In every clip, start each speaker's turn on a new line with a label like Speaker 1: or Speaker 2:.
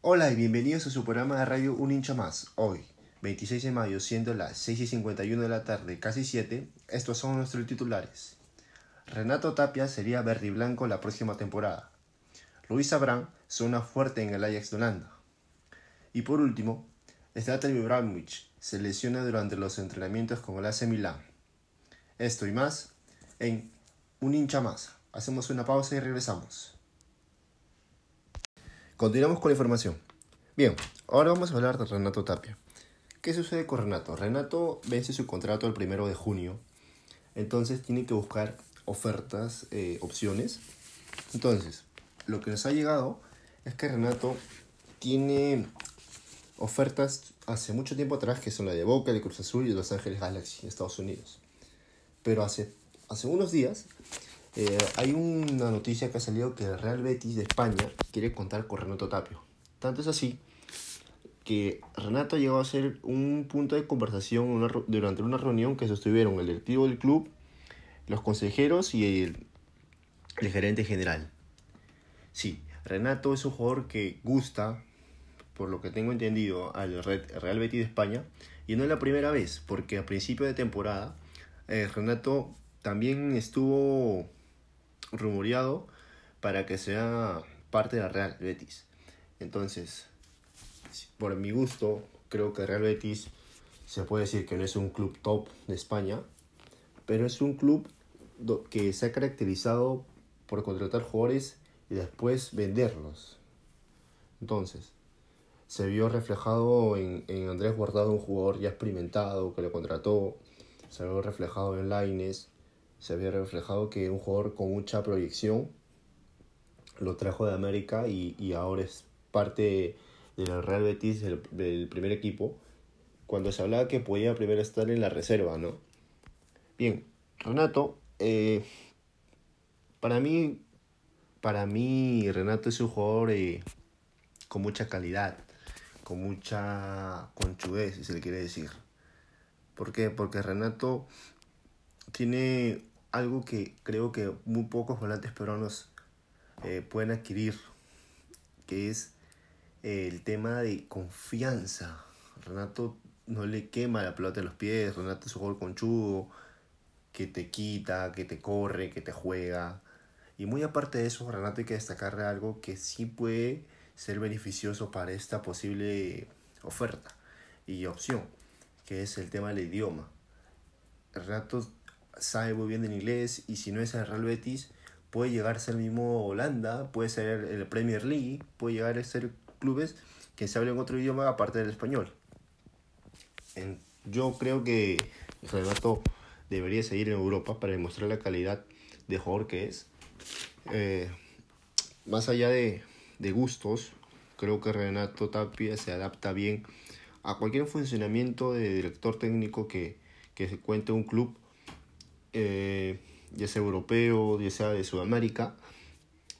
Speaker 1: Hola y bienvenidos a su programa de radio Un hincha más. Hoy, 26 de mayo, siendo las 6 y 51 de la tarde, casi 7, estos son nuestros titulares. Renato Tapia sería verde y blanco la próxima temporada. Luis Abrán suena fuerte en el Ajax de Holanda. Y por último, Zlatan Ibrahimovic se lesiona durante los entrenamientos con el AC Milán. Esto y más en Un hincha más. Hacemos una pausa y regresamos. Continuamos con la información. Bien, ahora vamos a hablar de Renato Tapia. ¿Qué sucede con Renato? Renato vence su contrato el primero de junio, entonces tiene que buscar ofertas, eh, opciones. Entonces, lo que nos ha llegado es que Renato tiene ofertas hace mucho tiempo atrás que son la de Boca, de Cruz Azul y Los Ángeles Galaxy, Estados Unidos. Pero hace, hace unos días eh, hay una noticia que ha salido que el Real Betis de España quiere contar con Renato Tapio. Tanto es así que Renato llegó a ser un punto de conversación durante una reunión que sostuvieron el directivo del club, los consejeros y el, gerente general. Sí, Renato es un jugador que gusta, por lo que tengo entendido, al Real Betis de España. Y no es la primera vez, porque a principio de temporada eh, Renato también estuvo rumoreado para que sea parte de la Real Betis. Entonces, por mi gusto, creo que Real Betis se puede decir que no es un club top de España, pero es un club que se ha caracterizado por contratar jugadores y después venderlos. Entonces, se vio reflejado en, en Andrés Guardado, un jugador ya experimentado que lo contrató, se vio reflejado en Laines, se había reflejado que un jugador con mucha proyección lo trajo de América y, y ahora es parte del Real Betis, del, primer equipo, cuando se hablaba que podía primero estar en la reserva, ¿no? Bien, Renato, eh, para mí, para mí Renato es un jugador eh, con mucha calidad, con mucha conchudez, si se le quiere decir. ¿Por qué? Porque Renato tiene algo que creo que muy pocos volantes peruanos eh, pueden adquirir, que es el tema de confianza. Renato no le quema la pelota en los pies, Renato es un jugador conchudo, que te quita, que te corre, que te juega. Y muy aparte de eso, Renato hay que destacarle algo que sí puede ser beneficioso para esta posible oferta y opción, que es el tema del idioma. Renato sabe muy bien en inglés y si no es el Real Betis, puede llegar a ser mismo Holanda, puede ser el Premier League, puede llegar a ser clubes que se hablen otro idioma aparte del español. yo creo que Renato debería seguir en Europa para demostrar la calidad de jugador que es. Eh, más allá de, de gustos, creo que Renato Tapia se adapta bien a cualquier funcionamiento de director técnico que, que se cuente un club eh, ya sea europeo, ya sea de Sudamérica,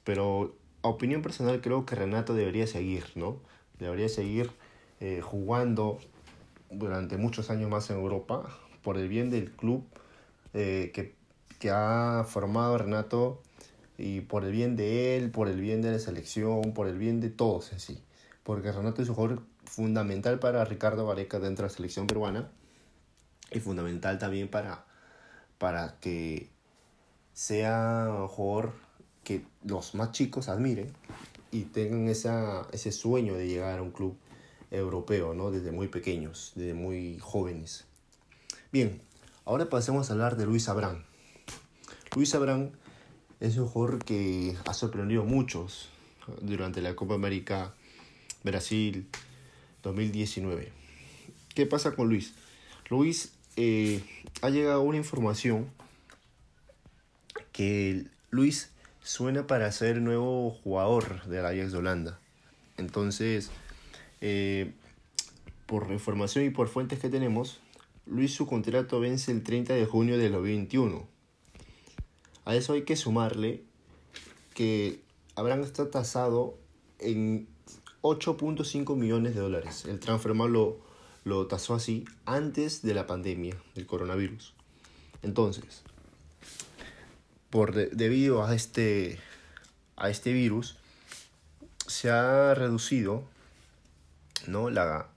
Speaker 1: pero a opinión personal creo que Renato debería seguir, ¿no? Debería seguir eh, jugando durante muchos años más en Europa por el bien del club eh, que, que ha formado Renato y por el bien de él, por el bien de la selección, por el bien de todos en sí. Porque Renato es un jugador fundamental para Ricardo Vareca dentro de la selección peruana y fundamental también para para que sea un que los más chicos admiren y tengan esa, ese sueño de llegar a un club europeo, ¿no? Desde muy pequeños, desde muy jóvenes. Bien, ahora pasemos a hablar de Luis Abrán. Luis Abrán es un jugador que ha sorprendido a muchos durante la Copa América Brasil 2019. ¿Qué pasa con Luis? Luis eh, ha llegado una información que Luis suena para ser nuevo jugador de la Ajax de Holanda. Entonces, eh, por información y por fuentes que tenemos, Luis su contrato vence el 30 de junio de 2021. A eso hay que sumarle que Abraham está tasado en 8.5 millones de dólares. El transfer lo tasó así antes de la pandemia del coronavirus. Entonces, por debido a este, a este virus, se ha reducido ¿no? La,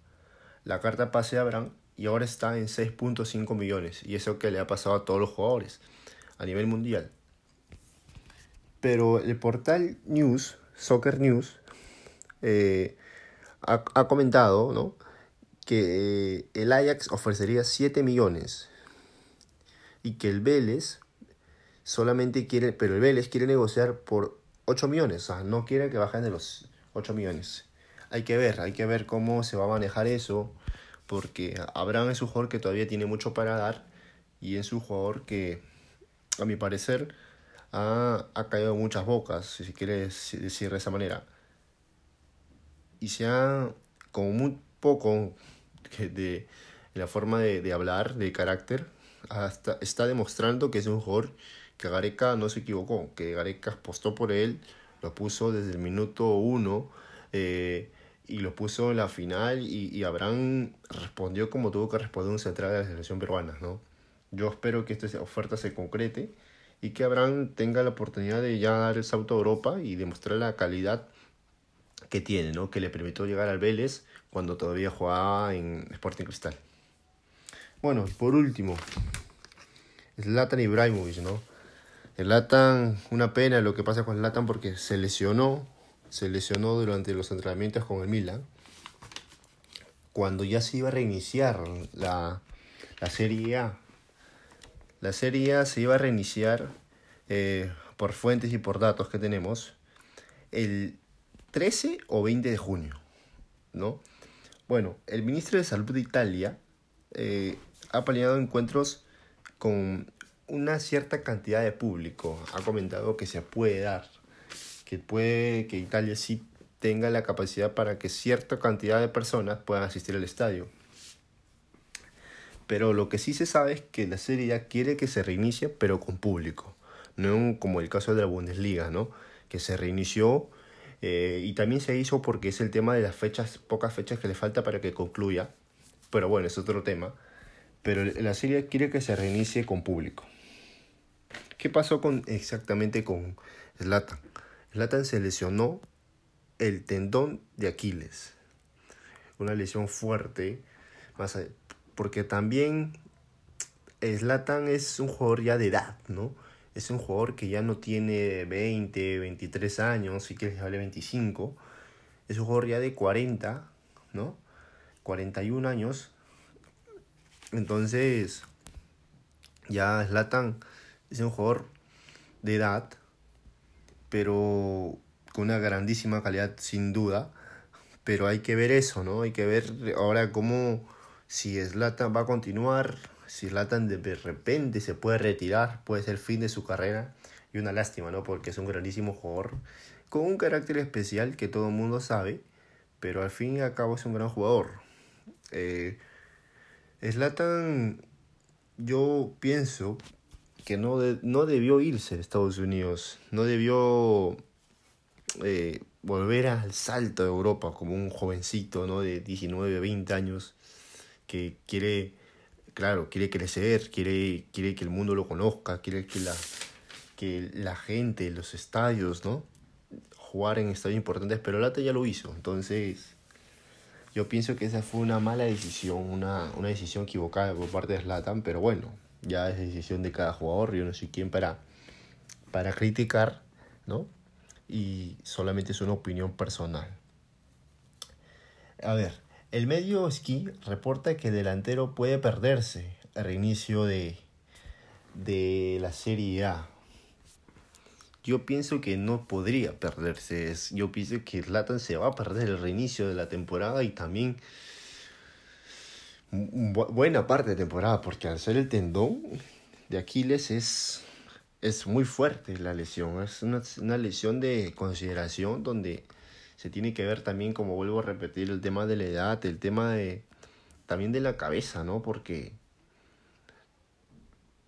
Speaker 1: la carta pase a Abraham y ahora está en 6.5 millones. Y eso que le ha pasado a todos los jugadores a nivel mundial. Pero el portal News, Soccer News, eh, ha, ha, comentado ¿no? Que el Ajax ofrecería 7 millones y que el Vélez solamente quiere, pero el Vélez quiere negociar por 8 millones, o sea, no quiere que bajen de los 8 millones. Hay que ver, hay que ver cómo se va a manejar eso, porque Abraham es un jugador que todavía tiene mucho para dar y es un jugador que, a mi parecer, ha, ha caído muchas bocas, si quieres decir de esa manera. Y se ha, como muy poco de, la forma de, de hablar, de carácter, hasta está demostrando que es un jugador que Gareca no se equivocó, que Gareca apostó por él, lo puso desde el minuto uno eh, y lo puso en la final y, y, Abraham respondió como tuvo que responder un central de la selección peruana. ¿no? Yo espero que esta oferta se concrete y que Abraham tenga la oportunidad de ya dar el salto a Europa y demostrar la calidad que tiene, ¿no? que le permitió llegar al Vélez cuando todavía jugaba en Sporting Cristal. Bueno, por último, Zlatan Ibrahimovic, ¿no? El Latan, una pena lo que pasa con el Latan porque se lesionó, se lesionó durante los entrenamientos con el Milan. Cuando ya se iba a reiniciar la, la Serie A. La Serie A se iba a reiniciar eh, por fuentes y por datos que tenemos el 13 o 20 de junio, ¿no? Bueno, el ministro de Salud de Italia eh, ha planeado encuentros con una cierta cantidad de público. Ha comentado que se puede dar, que puede que Italia sí tenga la capacidad para que cierta cantidad de personas puedan asistir al estadio. Pero lo que sí se sabe es que la serie ya quiere que se reinicie, pero con público. No como el caso de la Bundesliga, ¿no? Que se reinició eh, y también se hizo porque es el tema de las fechas, pocas fechas que le falta para que concluya. Pero bueno, es otro tema. Pero la serie quiere que se reinicie con público. ¿Qué pasó con, exactamente con Zlatan? Zlatan se lesionó el tendón de Aquiles. Una lesión fuerte. Más porque también Zlatan es un jugador ya de edad, ¿no? Es un jugador que ya no tiene 20, 23 años, si quieres vale 25. Es un jugador ya de 40, ¿no? 41 años. Entonces, ya Zlatan es un jugador de edad, pero con una grandísima calidad sin duda. Pero hay que ver eso, ¿no? Hay que ver ahora cómo, si Zlatan va a continuar, si Zlatan de repente se puede retirar, puede ser fin de su carrera. Y una lástima, ¿no? Porque es un grandísimo jugador con un carácter especial que todo el mundo sabe, pero al fin y al cabo es un gran jugador. Eh, yo pienso que no, no debió irse a Estados Unidos, no debió eh, volver al salto de Europa como un jovencito ¿no? de 19, 20 años que quiere, claro, quiere crecer, quiere, quiere que el mundo lo conozca, quiere que la, que la gente, los estadios, ¿no? jugar en estadios importantes, pero Lata ya lo hizo, entonces yo pienso que esa fue una mala decisión, una, una decisión equivocada por parte de Slatan, pero bueno, ya es decisión de cada jugador, yo no soy quien para, para criticar, ¿no? Y solamente es una opinión personal. A ver, el medio ski reporta que el delantero puede perderse al reinicio de, de la Serie A. Yo pienso que no podría perderse. Yo pienso que Zlatan se va a perder el reinicio de la temporada y también buena parte de temporada, porque al ser el tendón de Aquiles es, es muy fuerte la lesión, es una, lesión de consideración donde se tiene que ver también, como vuelvo a repetir, el tema de la edad, el tema de también de la cabeza, ¿no? Porque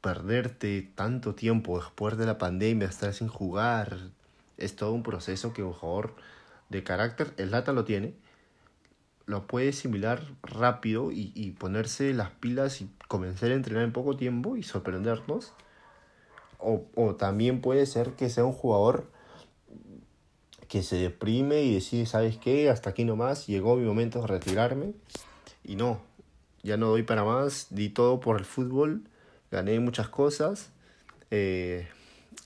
Speaker 1: perderte tanto tiempo después de la pandemia, estar sin jugar, es todo un proceso que un jugador de carácter, el Lata lo tiene, lo puede asimilar rápido y, ponerse las pilas y comenzar a entrenar en poco tiempo y sorprendernos. O, también puede ser que sea un jugador que se deprime y decide, ¿sabes qué? Hasta aquí nomás, llegó mi momento de retirarme. Y no, ya no doy para más, di todo por el fútbol, gané muchas cosas. Eh,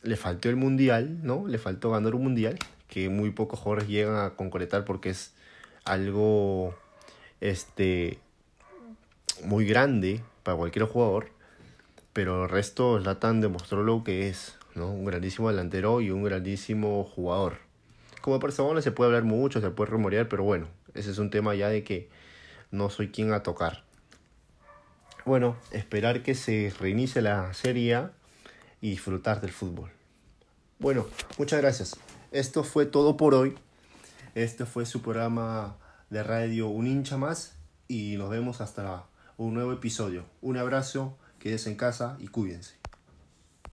Speaker 1: le faltó el mundial, ¿no? Le faltó ganar un mundial, que muy pocos jugadores llegan a concretar porque es algo este muy grande para cualquier jugador, pero el resto Zlatan demostró lo que es, ¿no? Un grandísimo delantero y un grandísimo jugador. Como persona se puede hablar mucho, se puede rumorear, pero bueno, ese es un tema ya de que no soy quien a tocar. Bueno, esperar que se reinicie la serie y disfrutar del fútbol. Bueno, muchas gracias. Esto fue todo por hoy. Este fue su programa de radio Un hincha más y nos vemos hasta un nuevo episodio. Un abrazo, quédense en casa y cuídense.